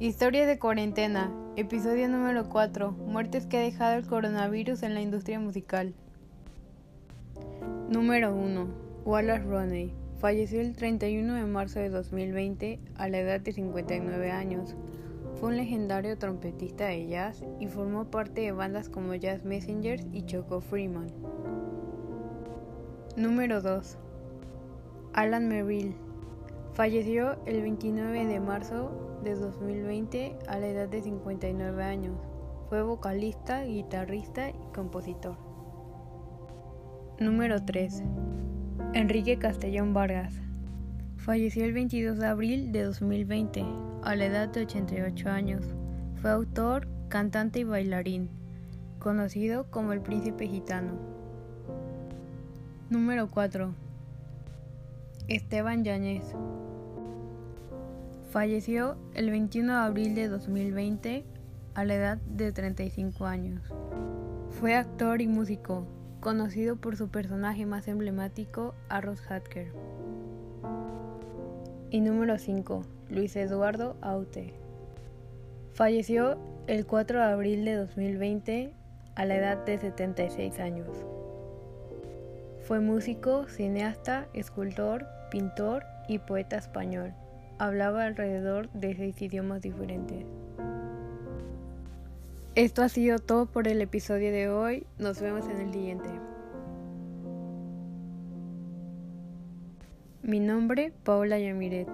Historia de cuarentena, episodio número 4, muertes que ha dejado el coronavirus en la industria musical. Número 1. Wallace Roney. Falleció el 31 de marzo de 2020 a la edad de 59 años. Fue un legendario trompetista de jazz y formó parte de bandas como Jazz Messengers y Choco Freeman. Número 2. Alan Merrill. Falleció el 29 de marzo de 2020 a la edad de 59 años. Fue vocalista, guitarrista y compositor. Número 3. Enrique Castellón Vargas. Falleció el 22 de abril de 2020 a la edad de 88 años. Fue autor, cantante y bailarín, conocido como el príncipe gitano. Número 4. Esteban Yáñez. Falleció el 21 de abril de 2020 a la edad de 35 años. Fue actor y músico, conocido por su personaje más emblemático, Arroz Hatker. Y número 5. Luis Eduardo Aute. Falleció el 4 de abril de 2020 a la edad de 76 años. Fue músico, cineasta, escultor, pintor y poeta español hablaba alrededor de seis idiomas diferentes. Esto ha sido todo por el episodio de hoy. Nos vemos en el siguiente. Mi nombre, Paula Yamiret.